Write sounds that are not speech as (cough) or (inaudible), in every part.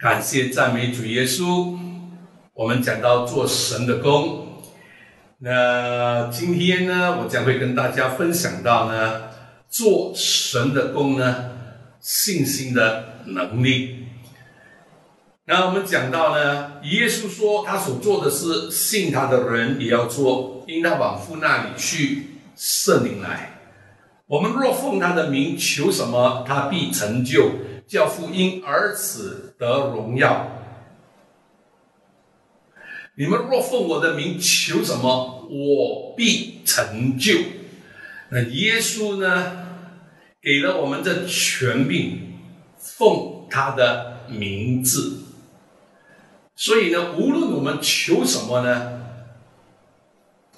感谢赞美主耶稣。我们讲到做神的工，那今天呢，我将会跟大家分享到呢，做神的工呢，信心的能力。那我们讲到呢，耶稣说他所做的事，信他的人也要做，因他往父那里去，圣灵来。我们若奉他的名求什么，他必成就。教父因儿子得荣耀。你们若奉我的名求什么，我必成就。那耶稣呢，给了我们这权柄，奉他的名字。所以呢，无论我们求什么呢，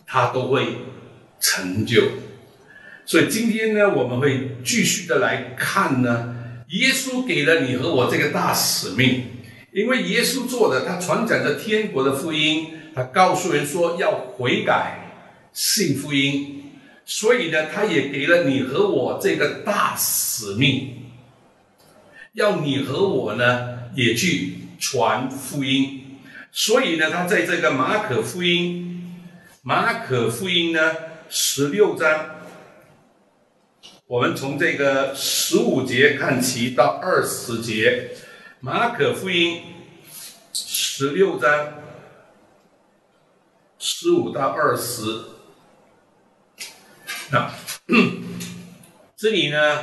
他都会成就。所以今天呢，我们会继续的来看呢。耶稣给了你和我这个大使命，因为耶稣做的，他传讲着天国的福音，他告诉人说要悔改、信福音，所以呢，他也给了你和我这个大使命，要你和我呢也去传福音，所以呢，他在这个马可福音，马可福音呢十六章。我们从这个十五节看起到二十节，马可福音十六章十五到二十。那 (coughs) 这里呢，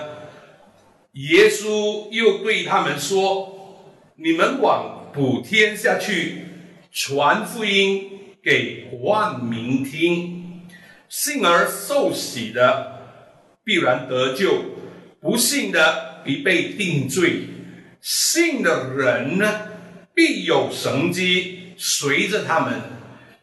耶稣又对他们说：“你们往普天下去，传福音给万民听，信而受洗的。”必然得救，不信的必被定罪；信的人呢，必有神机随着他们，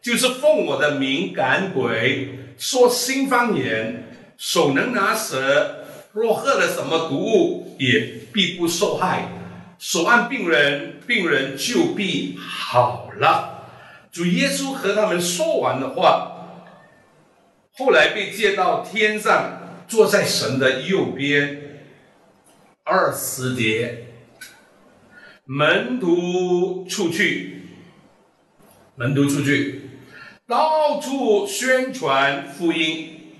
就是奉我的名赶鬼，说新方言，手能拿蛇，若喝了什么毒物，也必不受害；手按病人，病人就必好了。主耶稣和他们说完的话，后来被接到天上。坐在神的右边，二十节，门徒出去，门徒出去，到处宣传福音，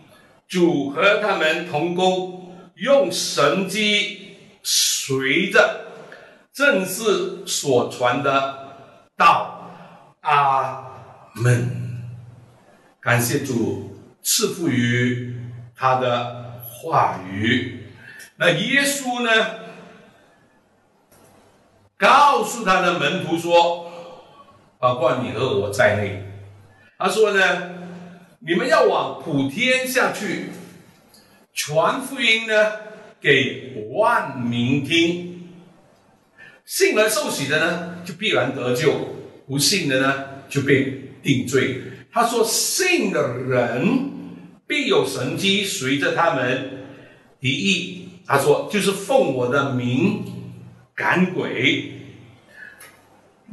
主和他们同工，用神机随着，正是所传的道。阿门。感谢主赐福于。他的话语，那耶稣呢？告诉他的门徒说，包括你和我在内，他说呢，你们要往普天下去，传福音呢，给万民听。信而受洗的呢，就必然得救；不信的呢，就被定罪。他说，信的人。必有神机随着他们。第一，他说就是奉我的名赶鬼。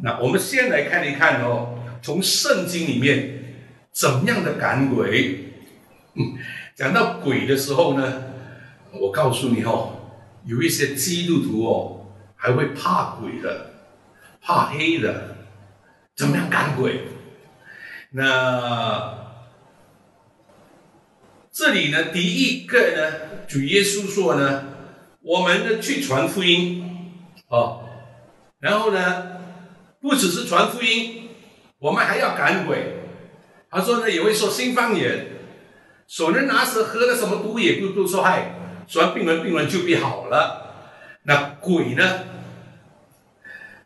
那我们先来看一看哦，从圣经里面怎么样的赶鬼。讲到鬼的时候呢，我告诉你哦，有一些基督徒哦还会怕鬼的，怕黑的，怎么样赶鬼？那。这里呢，第一个呢，主耶稣说呢，我们呢去传福音，哦，然后呢，不只是传福音，我们还要赶鬼。他说呢，也会说新方言，手能拿蛇，喝了什么毒也不不受害，说完病人病人就必好了。那鬼呢？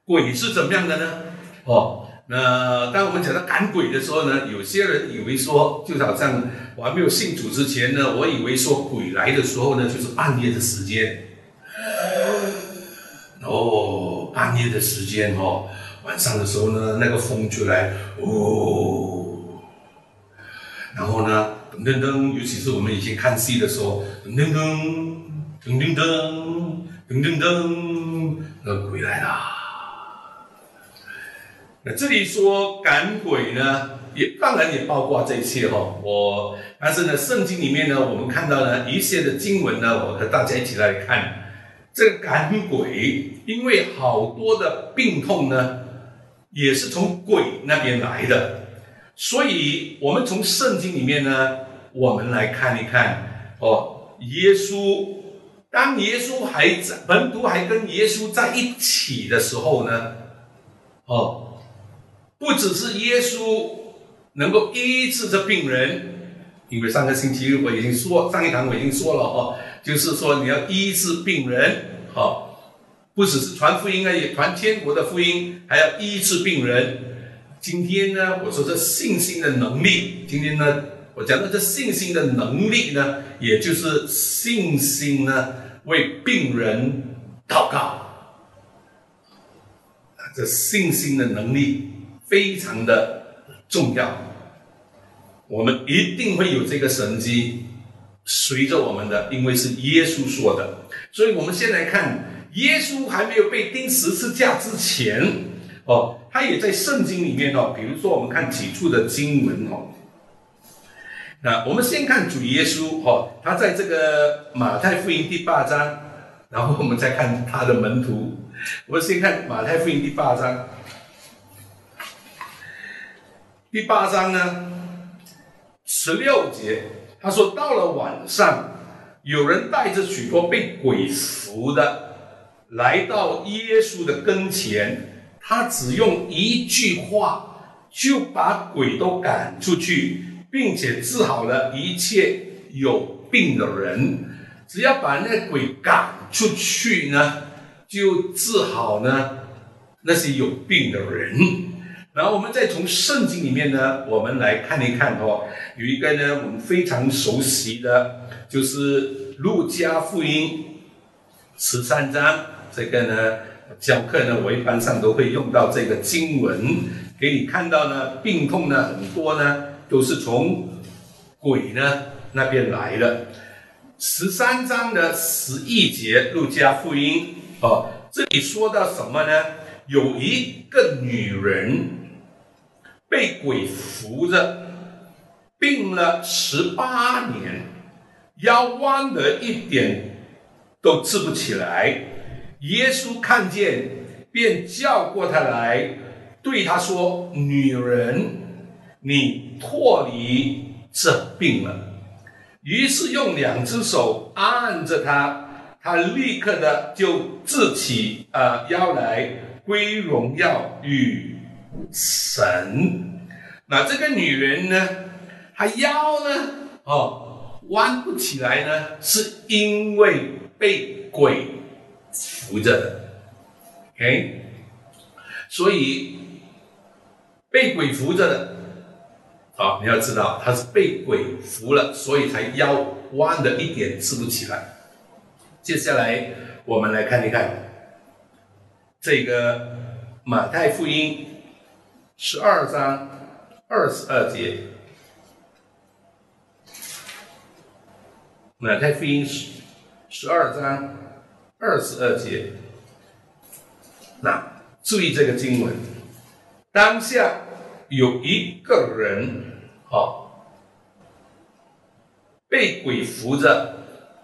鬼是怎么样的呢？哦。那当我们讲到赶鬼的时候呢，有些人以为说，就好像我还没有信主之前呢，我以为说鬼来的时候呢，就是半夜的时间。哦，半夜的时间哦，晚上的时候呢，那个风就来哦，然后呢，噔噔噔，尤其是我们以前看戏的时候，噔噔噔，噔噔噔，噔噔噔，那鬼来了。那这里说赶鬼呢，也当然也包括这一切哈。我但是呢，圣经里面呢，我们看到呢一些的经文呢，我和大家一起来看。这个赶鬼，因为好多的病痛呢，也是从鬼那边来的，所以我们从圣经里面呢，我们来看一看哦，耶稣当耶稣还在门徒还跟耶稣在一起的时候呢，哦，不只是耶稣能够医治这病人。因为上个星期我已经说，上一堂我已经说了哦，就是说你要医治病人，好，不只是传福音啊，也传天国的福音，还要医治病人。今天呢，我说这信心的能力，今天呢，我讲到这信心的能力呢，也就是信心呢，为病人祷告。这信心的能力非常的重要。我们一定会有这个神迹随着我们的，因为是耶稣说的。所以，我们先来看，耶稣还没有被钉十字架之前，哦，他也在圣经里面哦。比如说，我们看几处的经文哦。那我们先看主耶稣哦，他在这个马太福音第八章，然后我们再看他的门徒。我们先看马太福音第八章，第八章呢？十六节，他说：“到了晚上，有人带着许多被鬼附的来到耶稣的跟前，他只用一句话就把鬼都赶出去，并且治好了一切有病的人。只要把那鬼赶出去呢，就治好呢那些有病的人。”然后我们再从圣经里面呢，我们来看一看哦，有一个呢我们非常熟悉的，就是路加福音十三章。这个呢教课呢，我一般上都会用到这个经文，给你看到呢，病痛呢很多呢都是从鬼呢那边来的。十三章的十一节，路加福音哦，这里说到什么呢？有一个女人。被鬼扶着，病了十八年，腰弯的一点都直不起来。耶稣看见，便叫过他来，对他说：“女人，你脱离这病了。”于是用两只手按着他，他立刻的就自起啊腰来，归荣耀与。神，那这个女人呢？她腰呢？哦，弯不起来呢，是因为被鬼扶着的。OK，所以被鬼扶着的，好，你要知道，她是被鬼扶了，所以才腰弯的一点直不起来。接下来我们来看一看这个马太福音。十二章二十二节，马太福音十十二章二十二节。那注意这个经文，当下有一个人，哦，被鬼扶着，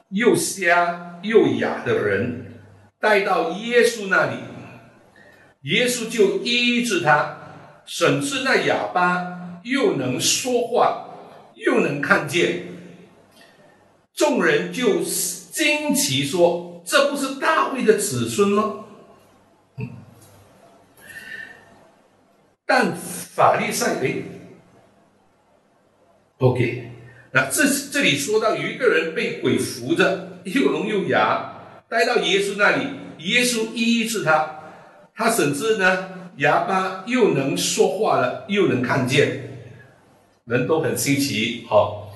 又瞎又哑的人，带到耶稣那里，耶稣就医治他。甚至那哑巴又能说话，又能看见，众人就惊奇说：“这不是大卫的子孙吗？”但法律赛哎，OK，那这这里说到有一个人被鬼扶着，又聋又哑，带到耶稣那里，耶稣医治他，他甚至呢。哑巴又能说话了，又能看见，人都很稀奇。好，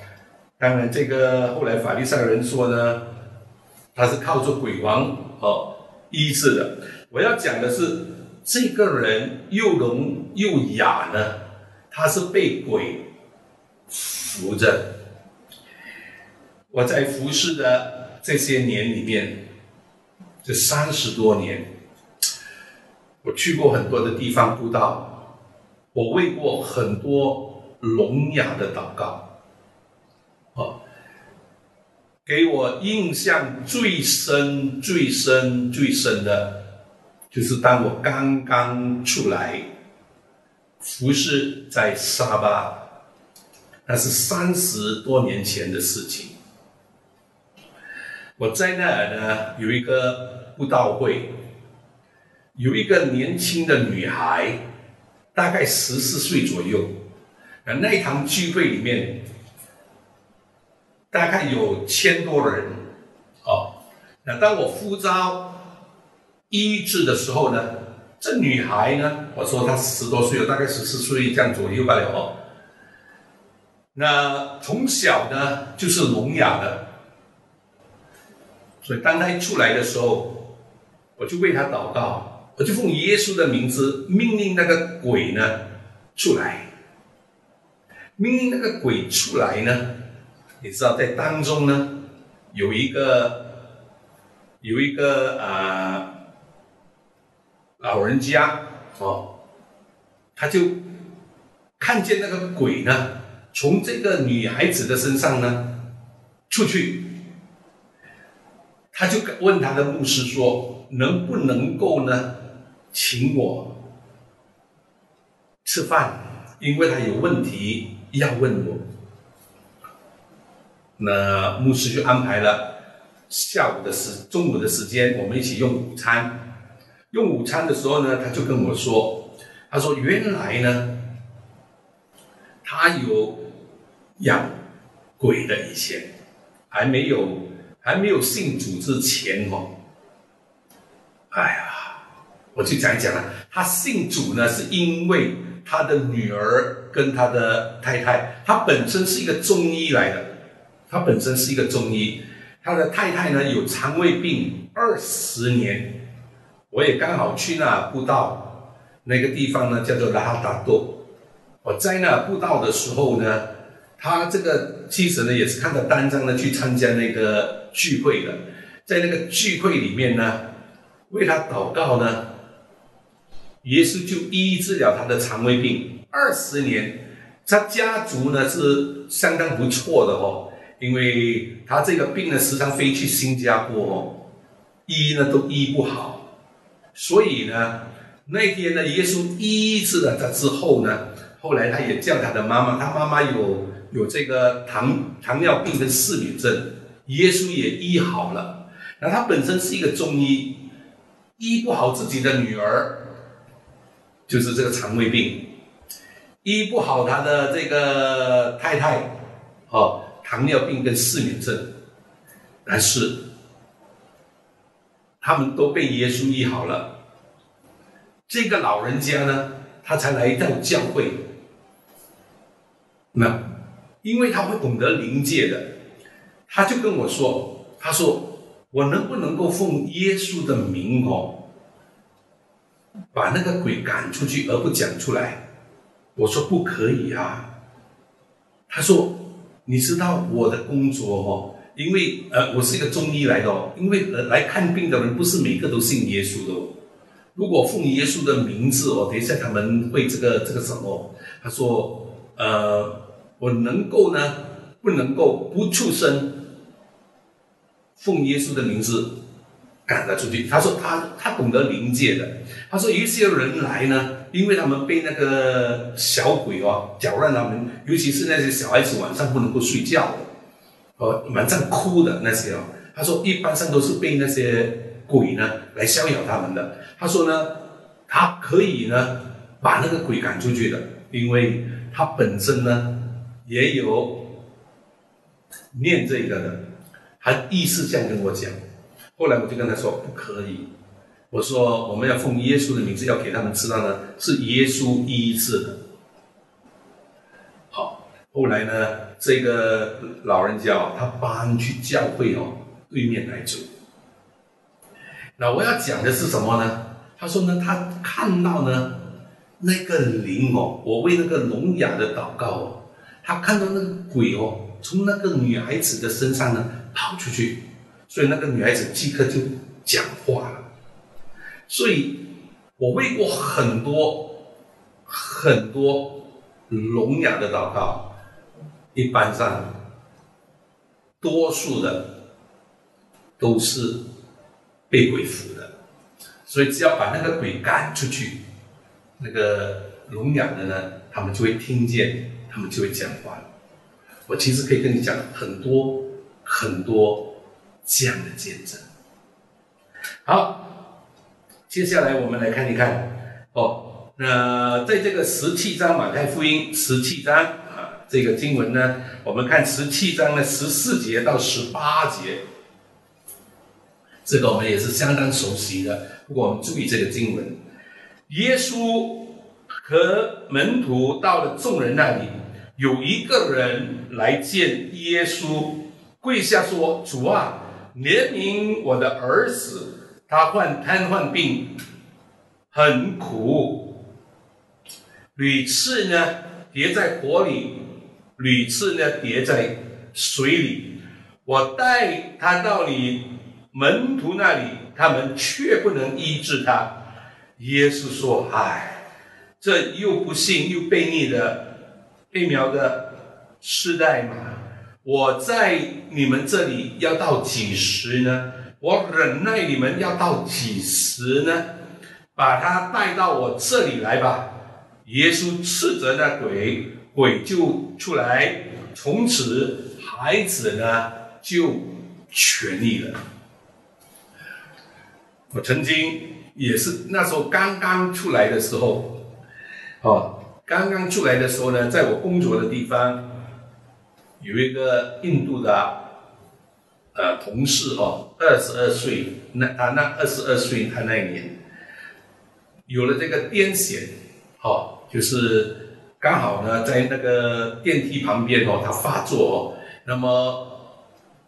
当然这个后来法律上人说呢，他是靠着鬼王哦医治的。我要讲的是，这个人又聋又哑呢，他是被鬼扶着。我在服侍的这些年里面，这三十多年。我去过很多的地方布道，我为过很多聋哑的祷告，哦，给我印象最深、最深、最深的，就是当我刚刚出来服侍在沙巴，那是三十多年前的事情。我在那儿呢，有一个布道会，有一个年轻的女孩，大概十四岁左右。那那一堂聚会里面。大概有千多人，哦，那当我呼召医治的时候呢，这女孩呢，我说她十多岁了，大概十四岁这样左右罢了哦。那从小呢就是聋哑的，所以当她一出来的时候，我就为她祷告，我就奉耶稣的名字命令那个鬼呢出来，命令那个鬼出来呢。你知道，在当中呢，有一个有一个啊老人家哦，他就看见那个鬼呢，从这个女孩子的身上呢出去，他就问他的牧师说：“能不能够呢，请我吃饭？因为他有问题要问我。”那牧师就安排了下午的时、中午的时间，我们一起用午餐。用午餐的时候呢，他就跟我说：“他说原来呢，他有养鬼的一些，还没有还没有信主之前哦。哎呀，我就讲一讲了。他信主呢，是因为他的女儿跟他的太太，他本身是一个中医来的。”他本身是一个中医，他的太太呢有肠胃病二十年，我也刚好去那布道，那个地方呢叫做拉哈达多，我在那布道的时候呢，他这个妻子呢也是看到单张呢去参加那个聚会的，在那个聚会里面呢，为他祷告呢，耶稣就医治了他的肠胃病二十年，他家族呢是相当不错的哦。因为他这个病呢，时常飞去新加坡哦，医呢都医不好，所以呢，那天呢，耶稣医治了他之后呢，后来他也叫他的妈妈，他妈妈有有这个糖糖尿病跟失敏症，耶稣也医好了。那他本身是一个中医，医不好自己的女儿，就是这个肠胃病，医不好他的这个太太，哦。糖尿病跟失眠症，但是他们都被耶稣医好了。这个老人家呢，他才来到教会。那因为他会懂得灵界的，他就跟我说：“他说我能不能够奉耶稣的名哦，把那个鬼赶出去，而不讲出来？”我说：“不可以啊。”他说。你知道我的工作哦，因为呃，我是一个中医来的哦，因为来看病的人不是每个都信耶稣的哦。如果奉耶稣的名字哦，等一下他们会这个这个什么？他说，呃，我能够呢，不能够不出声，奉耶稣的名字赶他出去。他说他他懂得灵界的，他说一些人来呢。因为他们被那个小鬼哦搅乱他们，尤其是那些小孩子晚上不能够睡觉的，哦晚上哭的那些哦，他说一般上都是被那些鬼呢来骚扰他们的。他说呢，他可以呢把那个鬼赶出去的，因为他本身呢也有念这个的，他意思这样跟我讲。后来我就跟他说不可以。我说我们要奉耶稣的名字，要给他们知道呢，是耶稣医治的。好，后来呢，这个老人家他搬去教会哦对面来住。那我要讲的是什么呢？他说呢，他看到呢那个灵哦，我为那个聋哑的祷告哦，他看到那个鬼哦从那个女孩子的身上呢跑出去，所以那个女孩子即刻就讲话了。所以，我为过很多很多聋哑的祷告，一般上，多数的都是被鬼附的，所以只要把那个鬼赶出去，那个聋哑的呢，他们就会听见，他们就会讲话。我其实可以跟你讲很多很多这样的见证。好，接下来我们来看一看哦，那在这个十七章马太福音十七章啊，这个经文呢，我们看十七章的十四节到十八节，这个我们也是相当熟悉的。不过我们注意这个经文，耶稣和门徒到了众人那里。有一个人来见耶稣，跪下说：“主啊，怜悯我的儿子，他患瘫痪病，很苦，屡次呢跌在火里，屡次呢跌在水里。我带他到你门徒那里，他们却不能医治他。”耶稣说：“唉，这又不幸又悖逆的。”疫苗的世代嘛，我在你们这里要到几时呢？我忍耐你们要到几时呢？把他带到我这里来吧。耶稣斥责那鬼，鬼就出来，从此孩子呢就痊愈了。我曾经也是那时候刚刚出来的时候，哦。刚刚出来的时候呢，在我工作的地方，有一个印度的呃同事哦，二十二岁，那他那二十二岁，他那一年有了这个癫痫，哦，就是刚好呢在那个电梯旁边哦，他发作哦，那么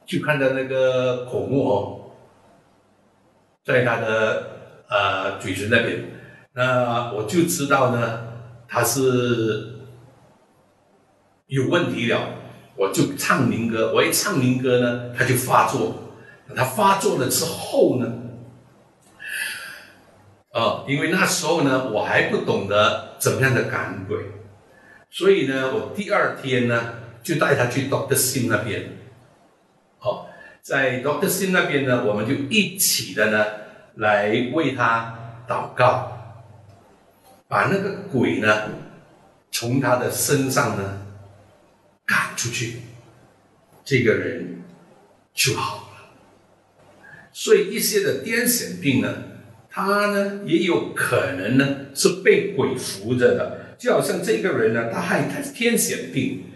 就看到那个口沫哦，在他的呃嘴唇那边，那我就知道呢。他是有问题了，我就唱民歌。我一唱民歌呢，他就发作。他发作了之后呢，啊，因为那时候呢，我还不懂得怎么样的赶鬼，所以呢，我第二天呢，就带他去 Doctor Sim 那边。好，在 Doctor Sim 那边呢，我们就一起的呢，来为他祷告。把那个鬼呢，从他的身上呢赶出去，这个人就好了。所以一些的癫痫病呢，他呢也有可能呢是被鬼扶着的。就好像这个人呢，他害他是癫痫病，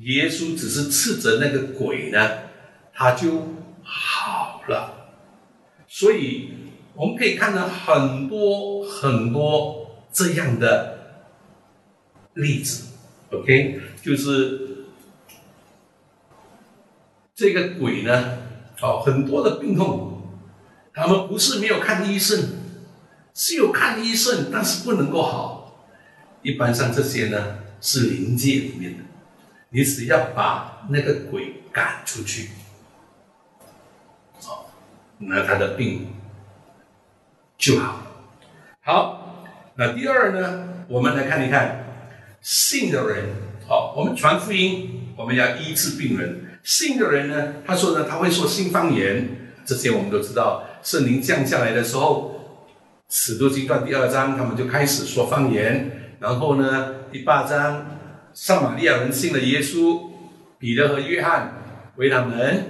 耶稣只是斥责那个鬼呢，他就好了。所以我们可以看到很多很多。这样的例子，OK，就是这个鬼呢，哦，很多的病痛，他们不是没有看医生，是有看医生，但是不能够好。一般上这些呢是灵界里面的，你只要把那个鬼赶出去，哦，那他的病就好。好。那第二呢，我们来看一看信的人。好，我们传福音，我们要医治病人。信的人呢，他说呢，他会说新方言。这些我们都知道，圣灵降下来的时候，《使徒行传》第二章，他们就开始说方言。然后呢，第八章，撒玛利亚人信了耶稣，彼得和约翰为他们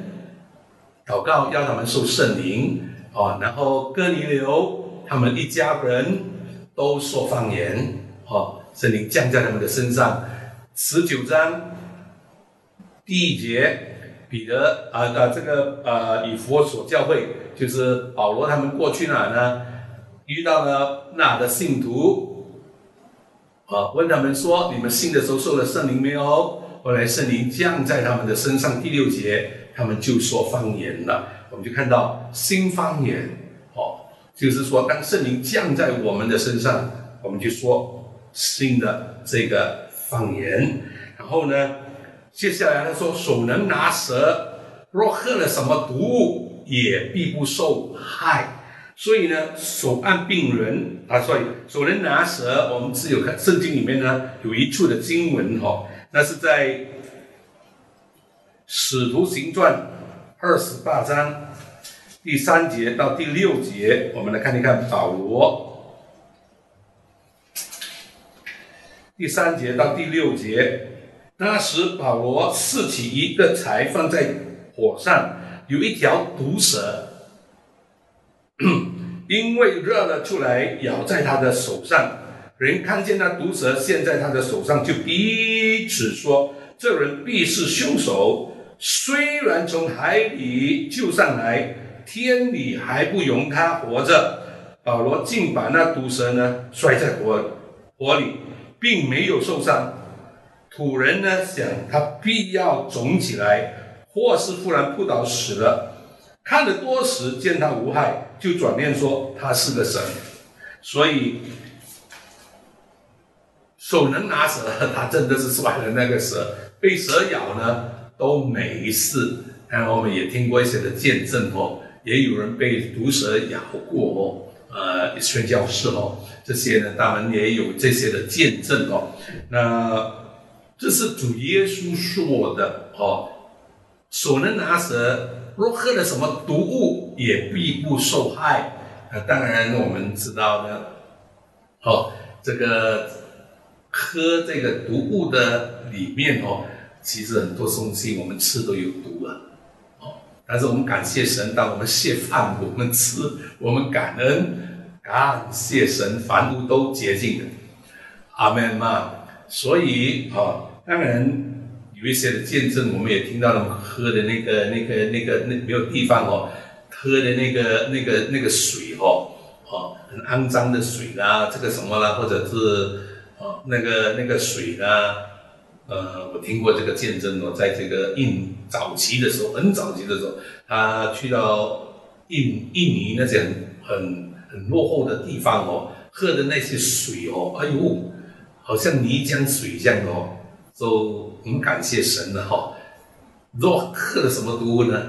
祷告，要他们受圣灵。哦，然后哥尼流他们一家人。都说方言，哦，圣灵降在他们的身上。十九章第一节，彼得啊啊，这个呃，以佛所教会，就是保罗他们过去哪呢？遇到了那的信徒，啊，问他们说：你们信的时候受了圣灵没有？后来圣灵降在他们的身上。第六节，他们就说方言了。我们就看到新方言。哦就是说，当圣灵降在我们的身上，我们就说新的这个方言。然后呢，接下来他说手能拿蛇，若喝了什么毒物，也必不受害。所以呢，手按病人啊，所以手能拿蛇，我们只有看圣经里面呢有一处的经文哈，那是在使徒行传二十八章。第三节到第六节，我们来看一看保罗。第三节到第六节，那时保罗拾起一个柴放在火上，有一条毒蛇，因为热了出来，咬在他的手上。人看见那毒蛇现在他的手上，就彼此说：“这人必是凶手。虽然从海里救上来，天理还不容他活着。”保罗竟把那毒蛇呢摔在火火里，并没有受伤。土人呢想他必要肿起来，或是忽然扑倒死了。看得多时，见他无害，就转念说他是个神。所以。手能拿蛇，他真的是摔了那个蛇，被蛇咬呢都没事。然后我们也听过一些的见证哦，也有人被毒蛇咬过哦，呃，宣教士哦，这些呢，他们也有这些的见证哦。那这是主耶稣说的哦，手能拿蛇，若喝了什么毒物，也必不受害。那当然我们知道呢，哦，这个。喝这个毒物的里面哦，其实很多东西我们吃都有毒啊，哦，但是我们感谢神，当我们谢饭我们吃，我们感恩，感谢神，凡物都洁净的，阿门嘛。所以哦，当然有一些的见证，我们也听到了喝的那个、那个、那个那没有地方哦，喝的那个、那个、那个水哦，哦，很肮脏的水啦，这个什么啦，或者是。哦，那个那个水啦？呃，我听过这个见证哦，在这个印早期的时候，很早期的时候，他去到印印尼那些很很落后的地方哦，喝的那些水哦，哎呦，好像泥浆水一样哦，都很感谢神的哈。若喝了什么毒呢，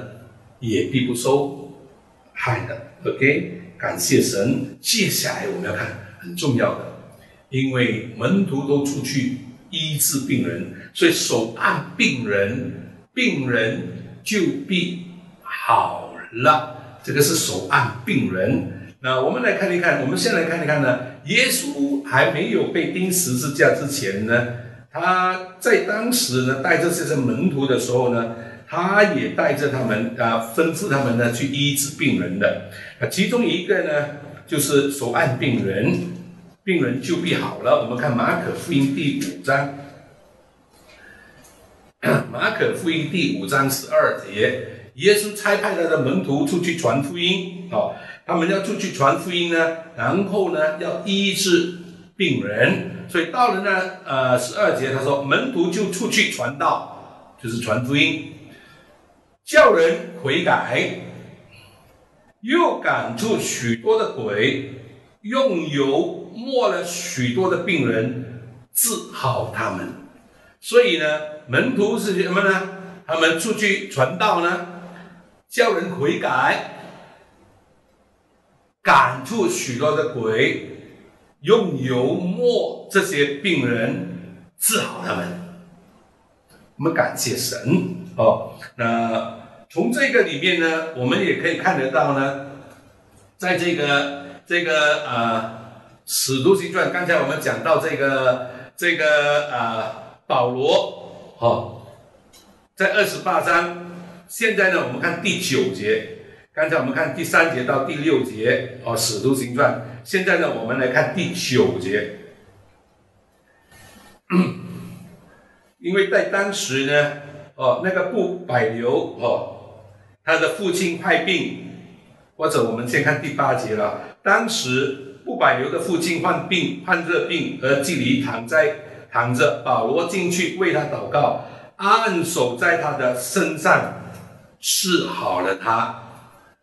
也必不受害的。OK，感谢神。接下来我们要看很重要的。因为门徒都出去医治病人，所以手按病人，病人就必好了。这个是手按病人。那我们来看一看，我们先来看一看呢。耶稣还没有被钉十字架之前呢，他在当时呢带着这些门徒的时候呢，他也带着他们啊，吩咐他们呢去医治病人的。啊，其中一个呢就是手按病人。病人就必好了。我们看马可福音第五章，(coughs) 马可福音第五章十二节，耶稣差派他的门徒出去传福音。哦，他们要出去传福音呢，然后呢要医治病人。所以到了呢，呃，十二节他说，门徒就出去传道，就是传福音，叫人悔改，又赶出许多的鬼，用油。摸了许多的病人，治好他们。所以呢，门徒是什么呢？他们出去传道呢，叫人悔改，赶出许多的鬼，用油墨这些病人，治好他们。我们感谢神哦。那从这个里面呢，我们也可以看得到呢，在这个这个啊。使徒行传，刚才我们讲到这个这个啊，保罗哦，在二十八章，现在呢，我们看第九节。刚才我们看第三节到第六节哦，使徒行传。现在呢，我们来看第九节。(clears throat) 因为在当时呢，哦，那个布百流哦，他的父亲患病，或者我们先看第八节了。当时。不百流的父亲患病，患热病，而季里躺在躺着。保罗进去为他祷告，按手在他的身上，治好了他。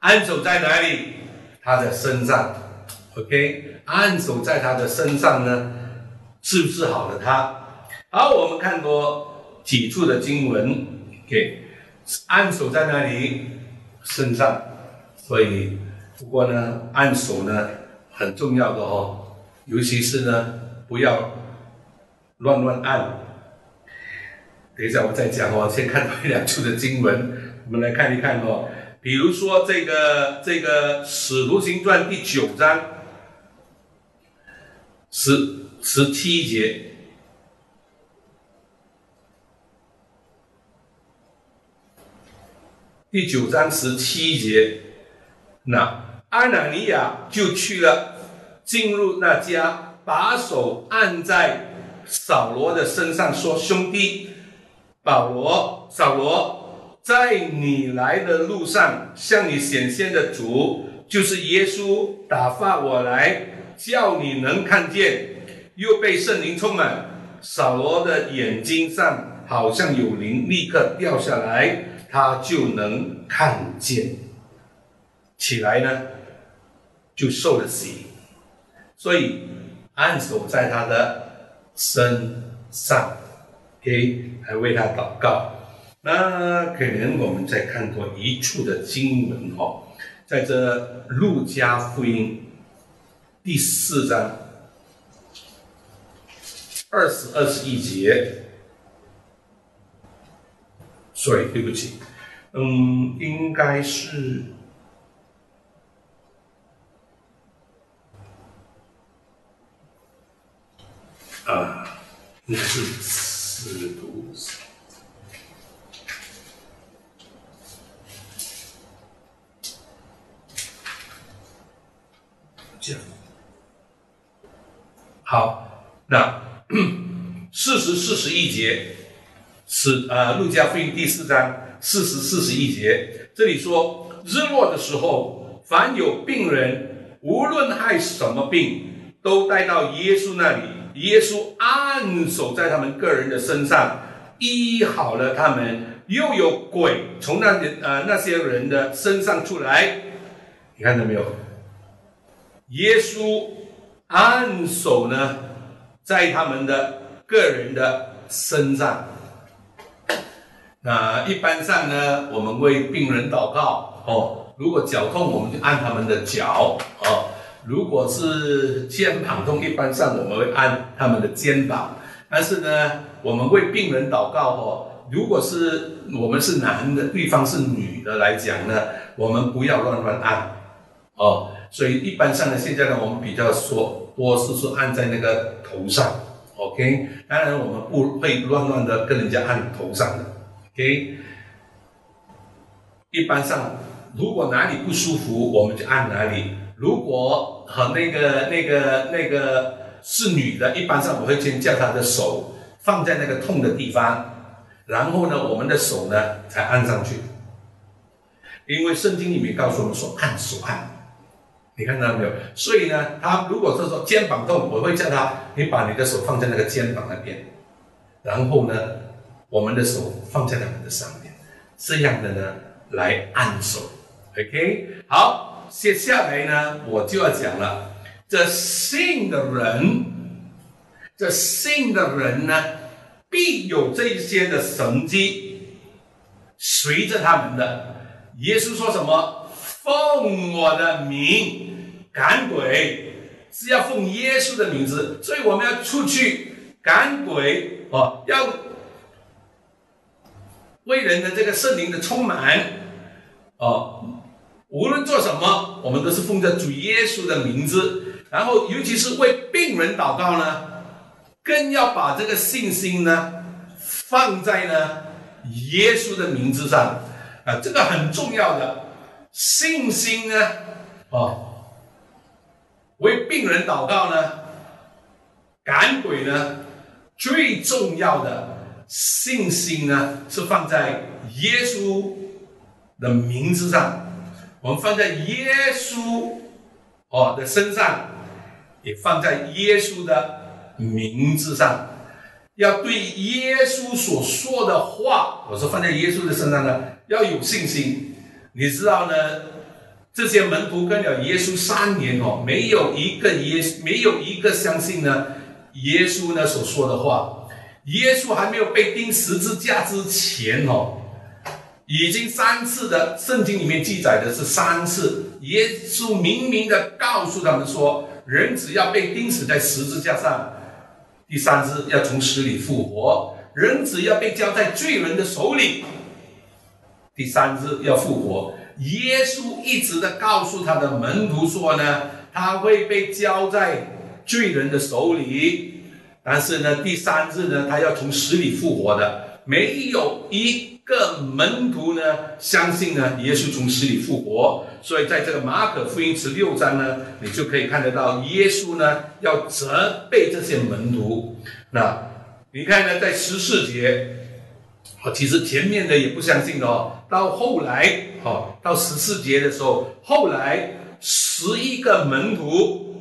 按手在哪里？他的身上。OK，按手在他的身上呢，是不是好了他？好，我们看过几处的经文。OK，按手在哪里？身上。所以，不过呢，按手呢？很重要的哦，尤其是呢，不要乱乱按。等一下我再讲哦，先看到一两处的经文，我们来看一看哦。比如说这个这个《使徒行传》第九章十十七节，第九章十七节，那阿纳尼亚就去了，进入那家，把手按在扫罗的身上，说：“兄弟，保罗，扫罗。”在你来的路上，向你显现的主就是耶稣，打发我来，叫你能看见，又被圣灵充满。扫罗的眼睛上好像有灵，立刻掉下来，他就能看见。起来呢，就受了洗，所以按手在他的身上，给来为他祷告。那可能我们再看过一处的经文哦，在这路加福音第四章二十二十一节，所以对不起，嗯，应该是啊，应该是四读。好，那四十四十一节是呃《路加福音》第四章四十四十一节，这里说日落的时候，凡有病人，无论害什么病，都带到耶稣那里，耶稣按手在他们个人的身上，医好了他们，又有鬼从那呃那些人的身上出来，你看到没有？耶稣按手呢，在他们的个人的身上。那一般上呢，我们为病人祷告哦。如果脚痛，我们就按他们的脚哦。如果是肩膀痛，一般上我们会按他们的肩膀。但是呢，我们为病人祷告哦，如果是我们是男的，对方是女的来讲呢，我们不要乱乱按哦。所以一般上呢，现在呢，我们比较说多是说按在那个头上，OK。当然我们不会乱乱的跟人家按头上的，OK。一般上如果哪里不舒服，我们就按哪里。如果和那个那个那个是女的，一般上我会先叫她的手放在那个痛的地方，然后呢，我们的手呢才按上去。因为圣经里面告诉我们说，按手按。你看到没有？所以呢，他如果是说肩膀痛，我会叫他，你把你的手放在那个肩膀那边，然后呢，我们的手放在他们的上面，这样的呢来按手，OK？好，接下来呢我就要讲了，这信的人，这信的人呢，必有这些的神迹随着他们的。耶稣说什么？奉我的名赶鬼，是要奉耶稣的名字，所以我们要出去赶鬼哦，要为人的这个圣灵的充满哦。无论做什么，我们都是奉着主耶稣的名字，然后尤其是为病人祷告呢，更要把这个信心呢放在呢耶稣的名字上啊，这个很重要的。信心呢？哦，为病人祷告呢，赶鬼呢，最重要的信心呢，是放在耶稣的名字上。我们放在耶稣哦的身上，也放在耶稣的名字上。要对耶稣所说的话，我说放在耶稣的身上呢，要有信心。你知道呢？这些门徒跟了耶稣三年哦，没有一个耶，没有一个相信呢耶稣呢所说的话。耶稣还没有被钉十字架之前哦，已经三次的圣经里面记载的是三次，耶稣明明的告诉他们说，人只要被钉死在十字架上，第三次要从死里复活，人只要被交在罪人的手里。第三日要复活，耶稣一直的告诉他的门徒说呢，他会被交在罪人的手里，但是呢，第三日呢，他要从死里复活的。没有一个门徒呢相信呢耶稣从死里复活，所以在这个马可福音十六章呢，你就可以看得到耶稣呢要责备这些门徒。那你看呢，在十四节，其实前面的也不相信哦，到后来，哦，到十四节的时候，后来十一个门徒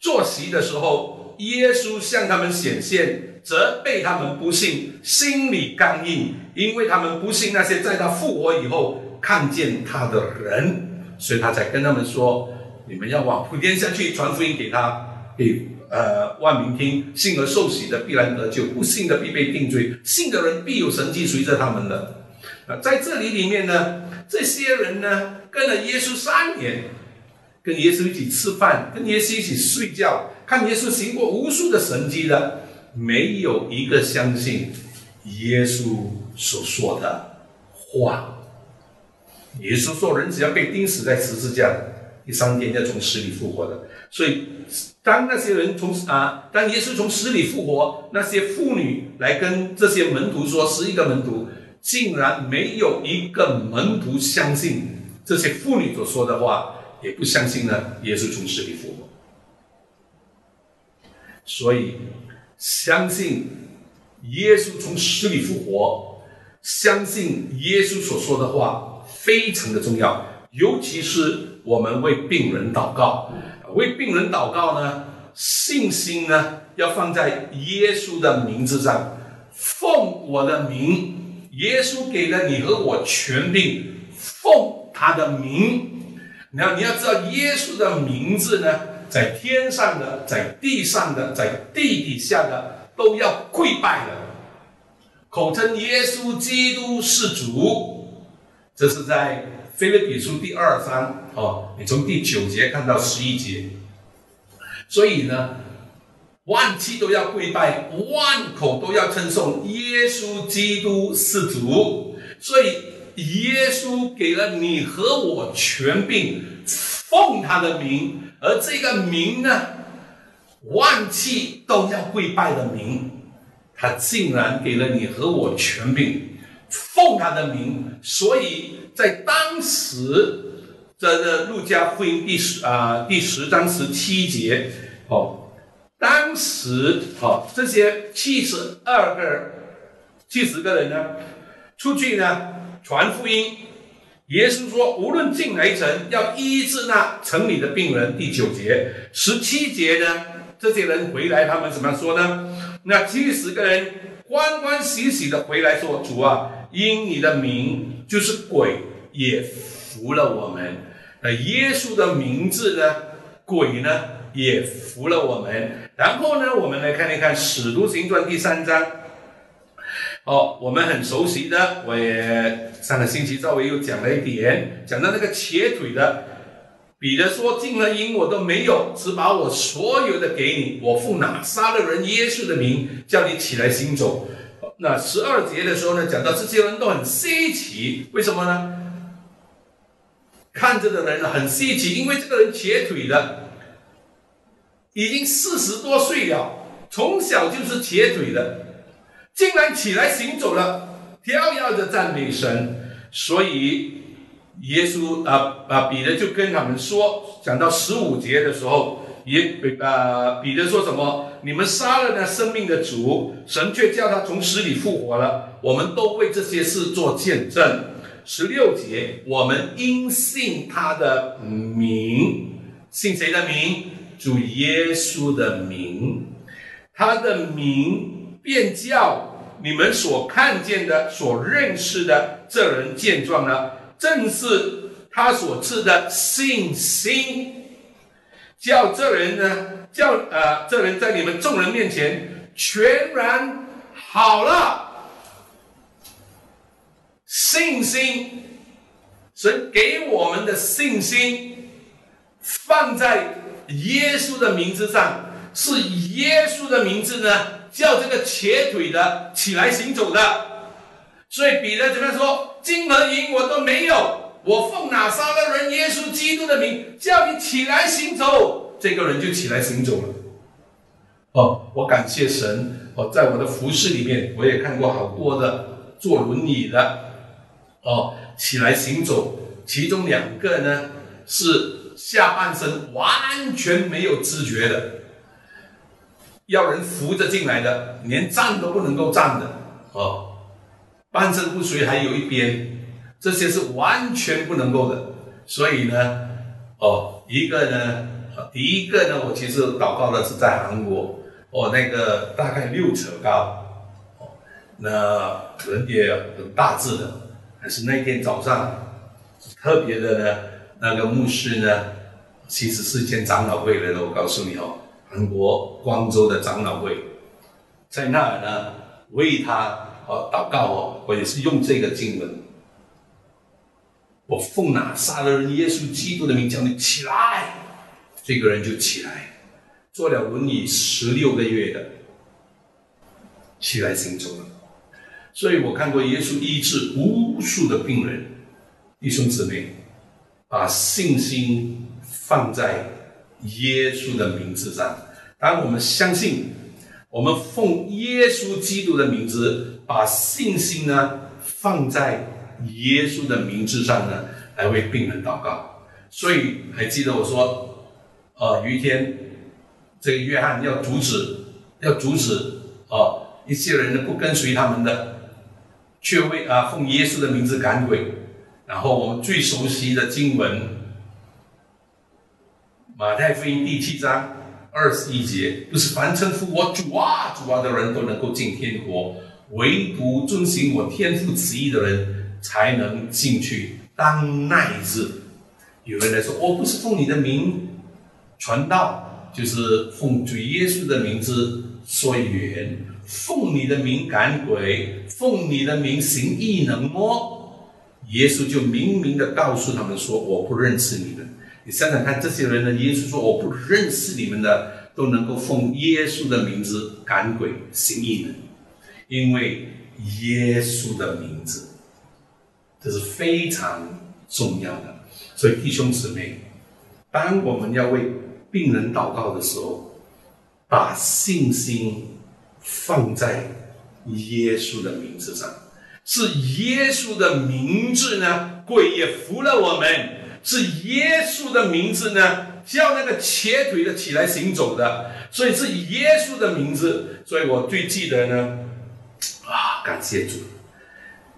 坐席的时候，耶稣向他们显现。责备他们不信，心里刚硬，因为他们不信那些在他复活以后看见他的人，所以他才跟他们说：你们要往普天下去传福音给他，给呃万民听。信而受洗的必然得救，不信的必被定罪。信的人必有神迹随着他们的。啊，在这里里面呢，这些人呢跟了耶稣三年，跟耶稣一起吃饭，跟耶稣一起睡觉，看耶稣行过无数的神迹的。没有一个相信耶稣所说的话。耶稣说：“人只要被钉死在十字架，第三天要从死里复活的。”所以，当那些人从啊，当耶稣从死里复活，那些妇女来跟这些门徒说：“十一个门徒，竟然没有一个门徒相信这些妇女所说的话，也不相信呢，耶稣从死里复活。”所以。相信耶稣从死里复活，相信耶稣所说的话非常的重要，尤其是我们为病人祷告，为病人祷告呢，信心呢要放在耶稣的名字上，奉我的名，耶稣给了你和我权柄，奉他的名。然后你要知道耶稣的名字呢。在天上的，在地上的，在地底下的，都要跪拜的，口称耶稣基督是主。这是在腓立比书第二章哦，你从第九节看到十一节。所以呢，万气都要跪拜，万口都要称颂耶稣基督是主。所以耶稣给了你和我权柄，奉他的名。而这个名呢，万气都要跪拜的名，他竟然给了你和我权柄，奉他的名，所以在当时这个路加福音第十啊第十章十七节哦，当时哦这些七十二个七十个人呢，出去呢传福音。耶稣说：“无论进哪一城，要医治那城里的病人。”第九节、十七节呢？这些人回来，他们怎么说呢？那七十个人欢欢喜喜的回来说：“主啊，因你的名，就是鬼也服了我们。那耶稣的名字呢？鬼呢也服了我们。然后呢，我们来看一看《使徒行传》第三章。哦，我们很熟悉的，我也上个星期稍微又讲了一点，讲到那个瘸腿的，彼得说：“进了营我都没有，只把我所有的给你。我奉拿撒勒人耶稣的名，叫你起来行走。”那十二节的时候呢，讲到这些人都很稀奇，为什么呢？看着的人很稀奇，因为这个人瘸腿的，已经四十多岁了，从小就是瘸腿的。竟然起来行走了，跳跃着赞美神。所以耶稣啊啊，彼得就跟他们说，讲到十五节的时候，也啊彼得说什么？你们杀了那生命的主，神却叫他从死里复活了。我们都为这些事做见证。十六节，我们因信他的名，信谁的名？主耶稣的名，他的名。便叫你们所看见的、所认识的这人见状了，正是他所赐的信心。叫这人呢，叫呃，这人在你们众人面前全然好了。信心，神给我们的信心，放在耶稣的名字上，是以耶稣的名字呢。叫这个瘸腿的起来行走的，所以彼得怎么说？金和银我都没有，我奉哪撒勒人耶稣基督的名，叫你起来行走。这个人就起来行走了。哦，我感谢神。哦，在我的服饰里面，我也看过好多的坐轮椅的，哦，起来行走。其中两个呢，是下半身完全没有知觉的，要人扶着进来的，连站都不能够站的。哦，半身不遂，还有一边，这些是完全不能够的。所以呢，哦，一个呢，第一个呢，我其实祷告的是在韩国。哦，那个大概六尺高，哦，那人也很大致的。还是那天早上特别的呢，那个牧师呢，其实是间长老会来的。我告诉你哦，韩国光州的长老会，在那儿呢为他哦祷告哦，我也是用这个经文，我奉拿撒勒人耶稣基督的名叫你起来，这个人就起来。坐了轮椅十六个月的，起来行走了。所以我看过耶稣医治无数的病人，弟兄姊妹，把信心放在耶稣的名字上。当我们相信，我们奉耶稣基督的名字，把信心呢放在耶稣的名字上呢，来为病人祷告。所以还记得我说，呃，有一天。这个约翰要阻止，要阻止啊！一些人呢不跟随他们的，却为啊奉耶稣的名字赶鬼。然后我们最熟悉的经文，《马太福音》第七章二十一节，不是凡称呼我主啊主啊的人都能够进天国，唯独遵行我天父旨意的人才能进去。当那一日，有人来说，我不是奉你的名传道。就是奉主耶稣的名字说预言，奉你的名赶鬼，奉你的名行异能么？耶稣就明明的告诉他们说：“我不认识你们。”你想想看，这些人呢？耶稣说：“我不认识你们的，都能够奉耶稣的名字赶鬼行异能，因为耶稣的名字，这是非常重要的。所以弟兄姊妹，当我们要为病人祷告的时候，把信心放在耶稣的名字上，是耶稣的名字呢，鬼也服了我们；是耶稣的名字呢，叫那个瘸腿的起来行走的。所以是耶稣的名字，所以我最记得呢，啊，感谢主！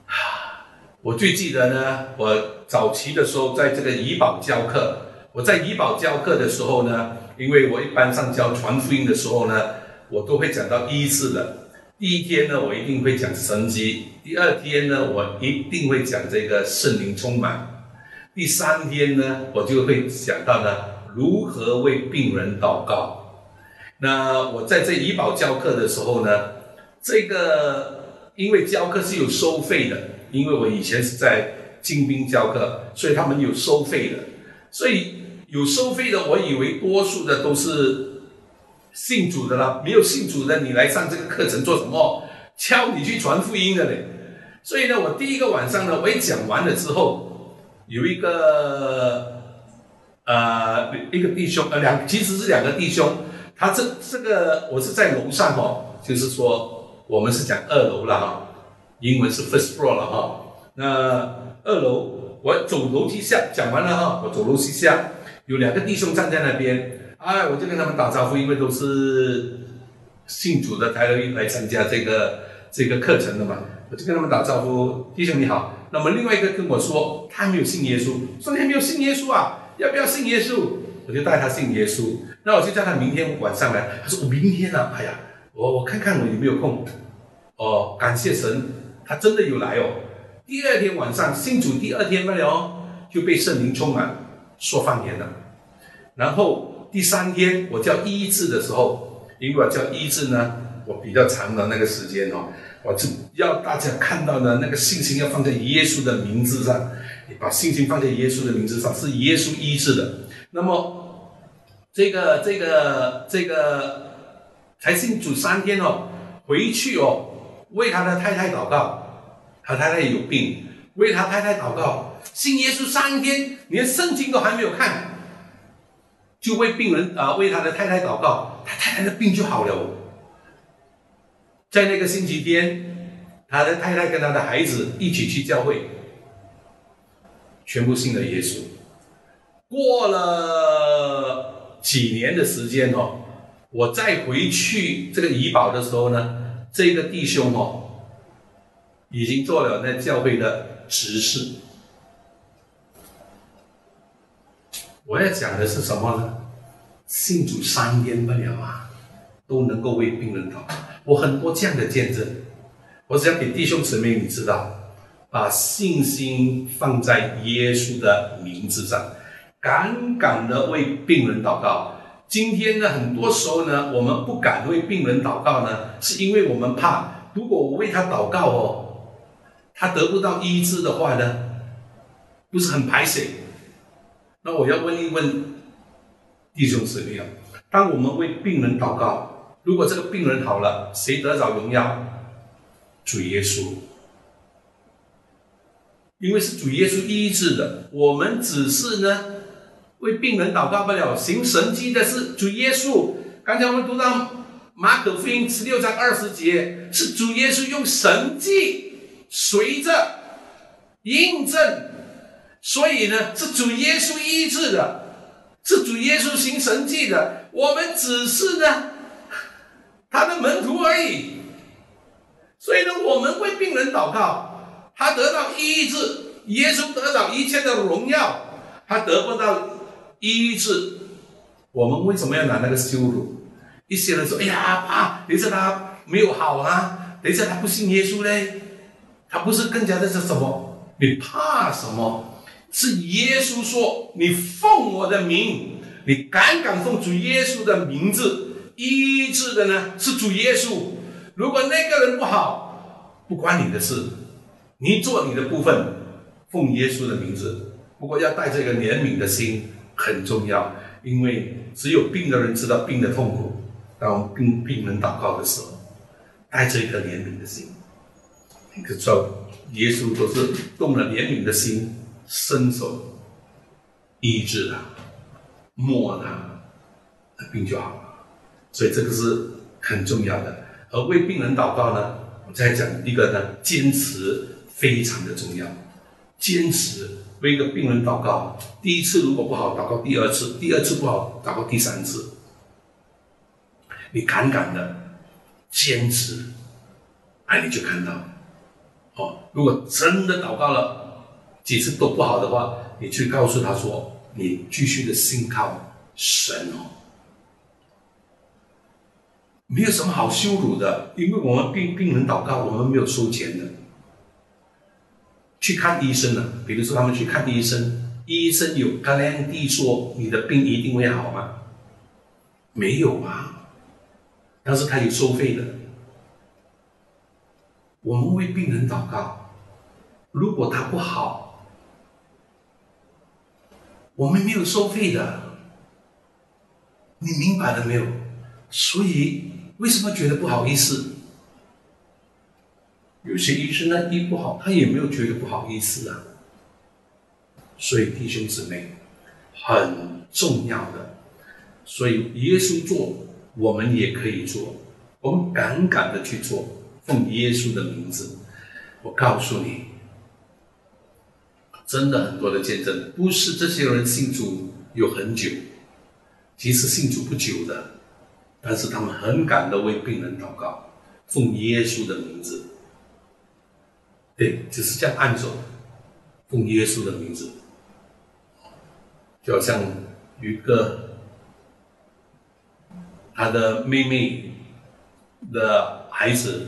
啊，我最记得呢，我早期的时候在这个怡宝教课。我在怡宝教课的时候呢，因为我一般上教传福音的时候呢，我都会讲到医治的。第一天呢，我一定会讲神迹；第二天呢，我一定会讲这个圣灵充满；第三天呢，我就会讲到呢如何为病人祷告。那我在这怡宝教课的时候呢，这个因为教课是有收费的，因为我以前是在精兵教课，所以他们有收费的，所以。有收费的，我以为多数的都是信主的啦。没有信主的，你来上这个课程做什么？敲你去传福音的嘞。所以呢，我第一个晚上呢，我一讲完了之后，有一个呃一个弟兄呃两其实是两个弟兄，他这这个我是在楼上哦，就是说我们是讲二楼了哈，英文是 first floor 了哈。那二楼我走楼梯下讲完了哈，我走楼梯下。有两个弟兄站在那边，哎，我就跟他们打招呼，因为都是信主的，才来来参加这个这个课程的嘛。我就跟他们打招呼，弟兄你好。那么另外一个跟我说，他没有信耶稣，说你还没有信耶稣啊？要不要信耶稣？我就带他信耶稣。那我就叫他明天晚上来。他说我明天啊，哎呀，我我看看我有没有空。哦，感谢神，他真的有来哦。第二天晚上信主，第二天罢了，就被圣灵充满。说方言了，然后第三天我叫医治的时候，因为我叫医治呢，我比较长的那个时间哦，我就要大家看到呢，那个信心要放在耶稣的名字上，你把信心放在耶稣的名字上，是耶稣医治的。那么这个这个这个才信主三天哦，回去哦，为他的太太祷告，他太太有病。为他太太祷告，信耶稣三天，连圣经都还没有看，就为病人啊，为他的太太祷告，他太太的病就好了。在那个星期天，他的太太跟他的孩子一起去教会，全部信了耶稣。过了几年的时间哦，我再回去这个怡保的时候呢，这个弟兄哦，已经做了那教会的执事。我要讲的是什么呢？信主三天不了啊，都能够为病人祷告。我很多这样的见证，我只要给弟兄姊妹你知道，把信心放在耶稣的名字上，敢敢的为病人祷告。今天呢，很多时候呢，我们不敢为病人祷告呢，是因为我们怕，如果我为他祷告哦，他得不到医治的话呢，不是很排水。那我要问一问弟兄姊妹啊，当我们为病人祷告。如果这个病人好了，谁得着荣耀？主耶稣，因为是主耶稣医治的，我们只是呢为病人祷告不了，行神迹的是主耶稣。刚才我们读到马可福音十六章二十节，是主耶稣用神迹随着印证，所以呢是主耶稣医治的，是主耶稣行神迹的，我们只是呢。他的门徒而已，所以呢，我们为病人祷告，他得到医治，耶稣得到一切的荣耀，他得不到医治，我们为什么要拿那个羞辱？一些人说：“哎呀，怕，等下他没有好啊，等下他不信耶稣嘞，他不是更加的是什么？你怕什么？是耶稣说，你奉我的名，你敢敢奉主耶稣的名字。”医治的呢是主耶稣。如果那个人不好，不关你的事，你做你的部分，奉耶稣的名字。不过要带着一个怜悯的心很重要，因为只有病的人知道病的痛苦。当病病人祷告的时候，带着一颗怜悯的心。可说耶稣都是动了怜悯的心，伸手医治他，摸他，那病就好了。所以这个是很重要的，而为病人祷告呢，我再讲一个呢，坚持非常的重要。坚持为一个病人祷告，第一次如果不好，祷告第二次；第二次不好，祷告第三次。你敢敢的坚持，哎，你就看到，哦，如果真的祷告了几次都不好的话，你去告诉他说，你继续的信靠神哦。没有什么好羞辱的，因为我们病病人祷告，我们没有收钱的。去看医生了，比如说他们去看医生，医生有 guarantee 说你的病一定会好吗？没有啊，但是他有收费的。我们为病人祷告，如果他不好，我们没有收费的，你明白了没有？所以。为什么觉得不好意思？有些医生呢医不好，他也没有觉得不好意思啊。所以弟兄姊妹很重要的，所以耶稣做，我们也可以做，我们敢敢的去做，奉耶稣的名字。我告诉你，真的很多的见证，不是这些人信主有很久，其实信主不久的。但是他们很敢的为病人祷告，奉耶稣的名字，对，只是这样按手，奉耶稣的名字，就好像有一个他的妹妹的孩子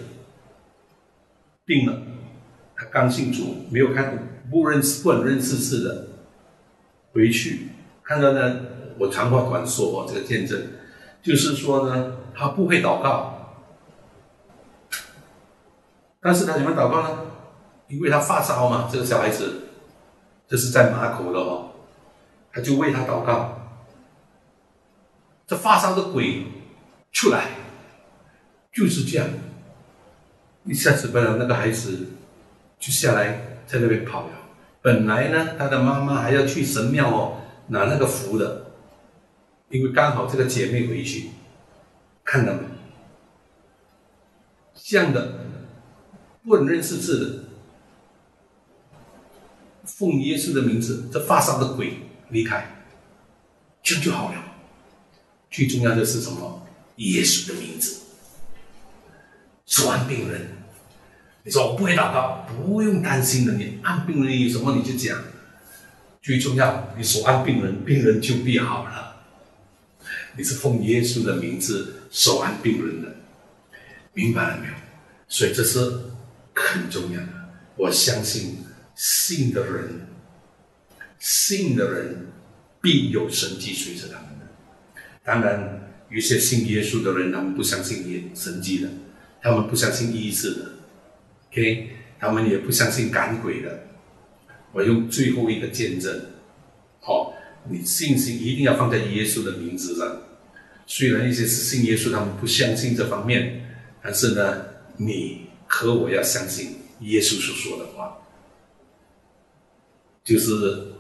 病了，他刚信主，没有开口不认识不认识字的，回去看到呢，我长话短说，这个见证。就是说呢，他不会祷告，但是他怎么祷告呢？因为他发烧嘛，这个小孩子，这是在马口的哦，他就为他祷告。这发烧的鬼出来，就是这样，一下子把那个孩子就下来在那边跑呀。本来呢，他的妈妈还要去神庙哦拿那个符的，因为刚好这个姐妹回去，看到没？这样的不能认识字的，奉耶稣的名字，这发烧的鬼离开，这就好了。最重要的是什么？耶稣的名字，安病人。你说我不会祷告，不用担心的。你按病人有什么你就讲。最重要，你所按病人，病人就必好了。你是奉耶稣的名字手按病人的，明白了没有？所以这是很重要的。我相信信的人，信的人必有神迹随着他们的。当然，有些信耶稣的人，他们不相信耶神迹的，他们不相信医治的。OK，他们也不相信赶鬼的。我用最后一个见证，好，你信心一定要放在耶稣的名字上。虽然一些是信耶稣，他们不相信这方面，但是呢，你和我要相信耶稣所说的话。就是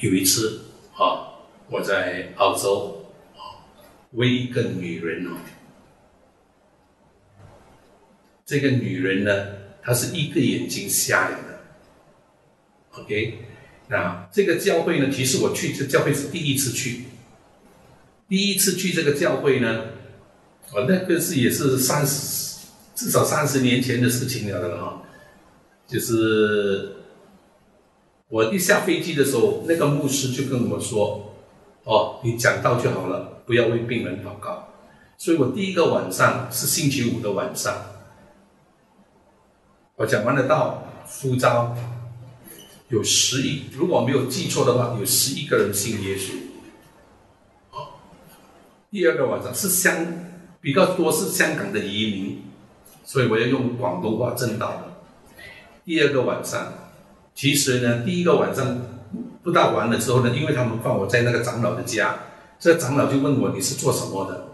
有一次，啊，我在澳洲，啊，为一个女人哦。这个女人呢，她是一个眼睛瞎了的。OK，那这个教会呢，其实我去这教会是第一次去，第一次去这个教会呢，我那个是也是三十至少三十年前的事情了的了哈。就是我一下飞机的时候，那个牧师就跟我说：“哦，你讲道就好了，不要为病人祷告。”所以我第一个晚上是星期五的晚上。我讲完了道，呼召有十亿，如果没有记错的话，有十一个人信耶稣。第二个晚上是香，比较多是香港的移民，所以我要用广东话正道的。第二个晚上，其实呢，第一个晚上不大完了之后呢，因为他们放我在那个长老的家，这长老就问我你是做什么的？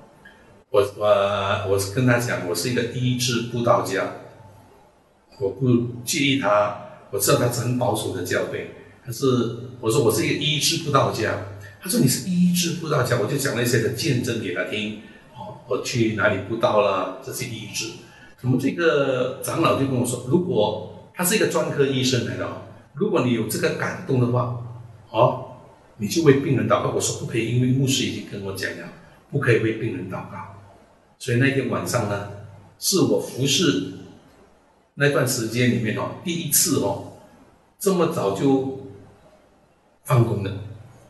我我我是跟他讲，我是一个医治布道家。我不介意他，我知道他是很保守的教会，可是我说我是一个医治布道家，他说你是医治布道家，我就讲了一些的见证给他听，哦，我去哪里布道了，这些医治。那么这个长老就跟我说，如果他是一个专科医生来的，如果你有这个感动的话，哦，你就为病人祷告。我说不可以，因为牧师已经跟我讲了，不可以为病人祷告。所以那天晚上呢，是我服侍。那段时间里面哦，第一次哦，这么早就放工了，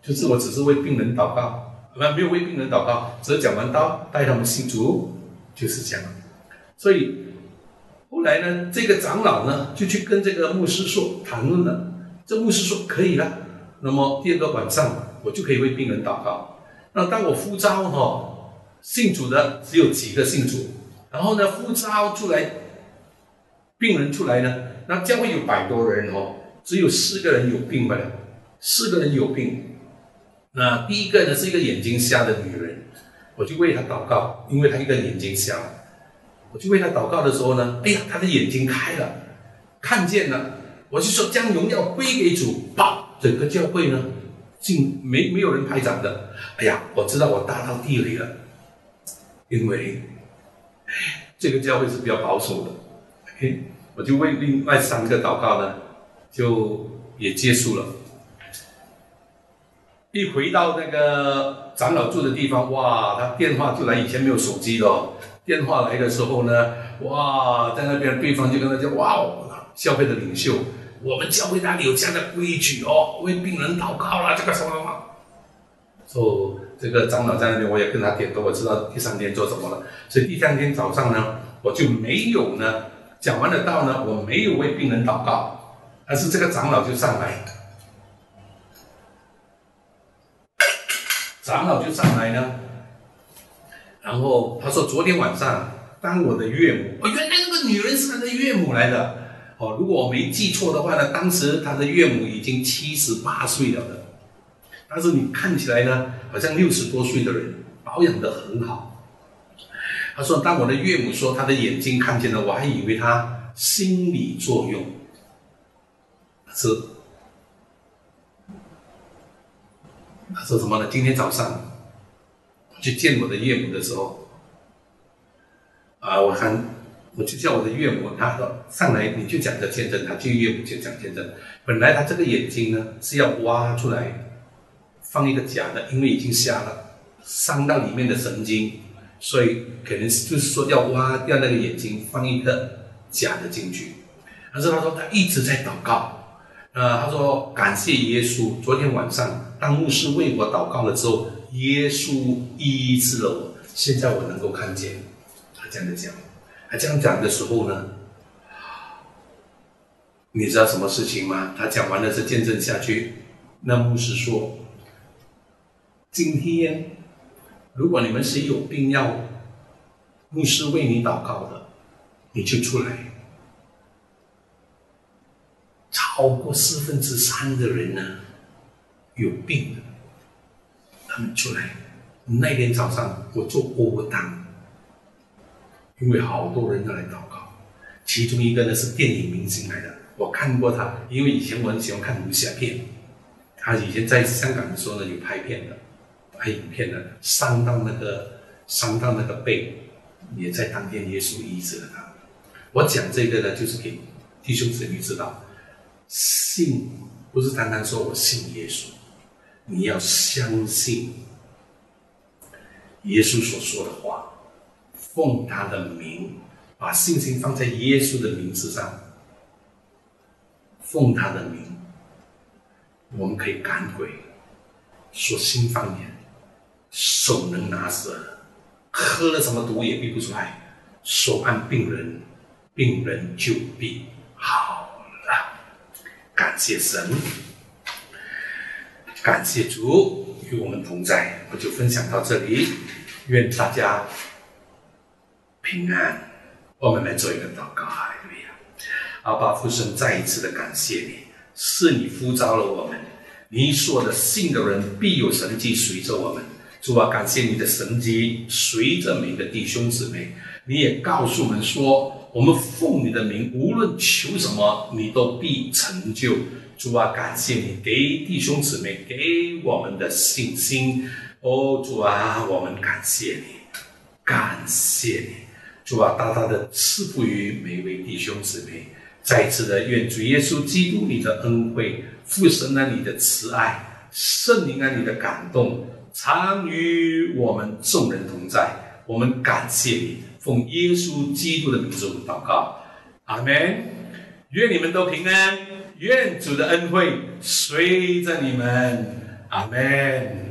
就是我只是为病人祷告，那没有为病人祷告，只是讲完道带他们信主，就是这样。所以后来呢，这个长老呢就去跟这个牧师说谈论了，这牧师说可以了，那么第二个晚上我就可以为病人祷告。那当我呼召哈信主的只有几个信主，然后呢呼召出来。病人出来呢，那教会有百多人哦，只有四个人有病不了，四个人有病。那第一个呢是一个眼睛瞎的女人，我就为她祷告，因为她一个眼睛瞎，我就为她祷告的时候呢，哎呀，她的眼睛开了，看见了，我就说将荣耀归给主，把整个教会呢，竟没没有人拍掌的，哎呀，我知道我大到地里了，因为这个教会是比较保守的。嘿我就为另外三个祷告呢，就也结束了。一回到那个长老住的地方，哇，他电话就来，以前没有手机的，电话来的时候呢，哇，在那边对方就跟他讲，哇，教会的领袖，我们教会那里有这样的规矩哦，为病人祷告了，这个什么什么。说这个长老在那边，我也跟他点头，我知道第三天做什么了。所以第三天早上呢，我就没有呢。讲完了道呢，我没有为病人祷告，而是这个长老就上来，长老就上来呢，然后他说昨天晚上当我的岳母，哦，原来那个女人是他的岳母来的，哦，如果我没记错的话呢，当时他的岳母已经七十八岁了的，但是你看起来呢，好像六十多岁的人，保养的很好。他说：“当我的岳母说他的眼睛看见了，我还以为他心理作用，是，他说什么呢？今天早上去见我的岳母的时候，啊，我看我就叫我的岳母，他说上来你就讲个见证，他去岳母就讲见证。本来他这个眼睛呢是要挖出来放一个假的，因为已经瞎了，伤到里面的神经，所以可能就是说要挖掉那个眼睛，放一个假的进去。但是他说他一直在祷告，呃，他说感谢耶稣，昨天晚上当牧师为我祷告了之后，耶稣医治了我，现在我能够看见。他这样的讲，他这样讲的时候呢？你知道什么事情吗？他讲完了这见证下去，那牧师说：“今天如果你们谁有病要牧师为你祷告的，你就出来。超过四分之三的人呢有病的，他们出来。那天早上我做过单，因为好多人要来祷告，其中一个呢是电影明星来的。”我看过他，因为以前我很喜欢看武侠片。他以前在香港的时候呢，有拍片的，拍影片的，伤到那个伤到那个背，也在当天耶稣医治了他。我讲这个呢，就是给弟兄姊妹知道，信不是单单说我信耶稣，你要相信耶稣所说的话，奉他的名，把信心放在耶稣的名字上。奉他的名，我们可以赶鬼，说新方言，手能拿蛇，喝了什么毒也逼不出来，手按病人，病人就病好了。感谢神，感谢主与我们同在。我就分享到这里，愿大家平安。我们来做一个祷告哈。阿爸父神，再一次的感谢你，是你呼召了我们。你说的信的人必有神迹随着我们。主啊，感谢你的神迹随着每个弟兄姊妹。你也告诉我们说，我们奉你的名，无论求什么，你都必成就。主啊，感谢你给弟兄姊妹给我们的信心。哦，主啊，我们感谢你，感谢你。主啊，大大的赐福于每位弟兄姊妹。再次的愿主耶稣基督你的恩惠、父神啊你的慈爱、圣灵啊你的感动，常与我们众人同在。我们感谢你，奉耶稣基督的名字祷告，阿门。愿你们都平安，愿主的恩惠随着你们，阿门。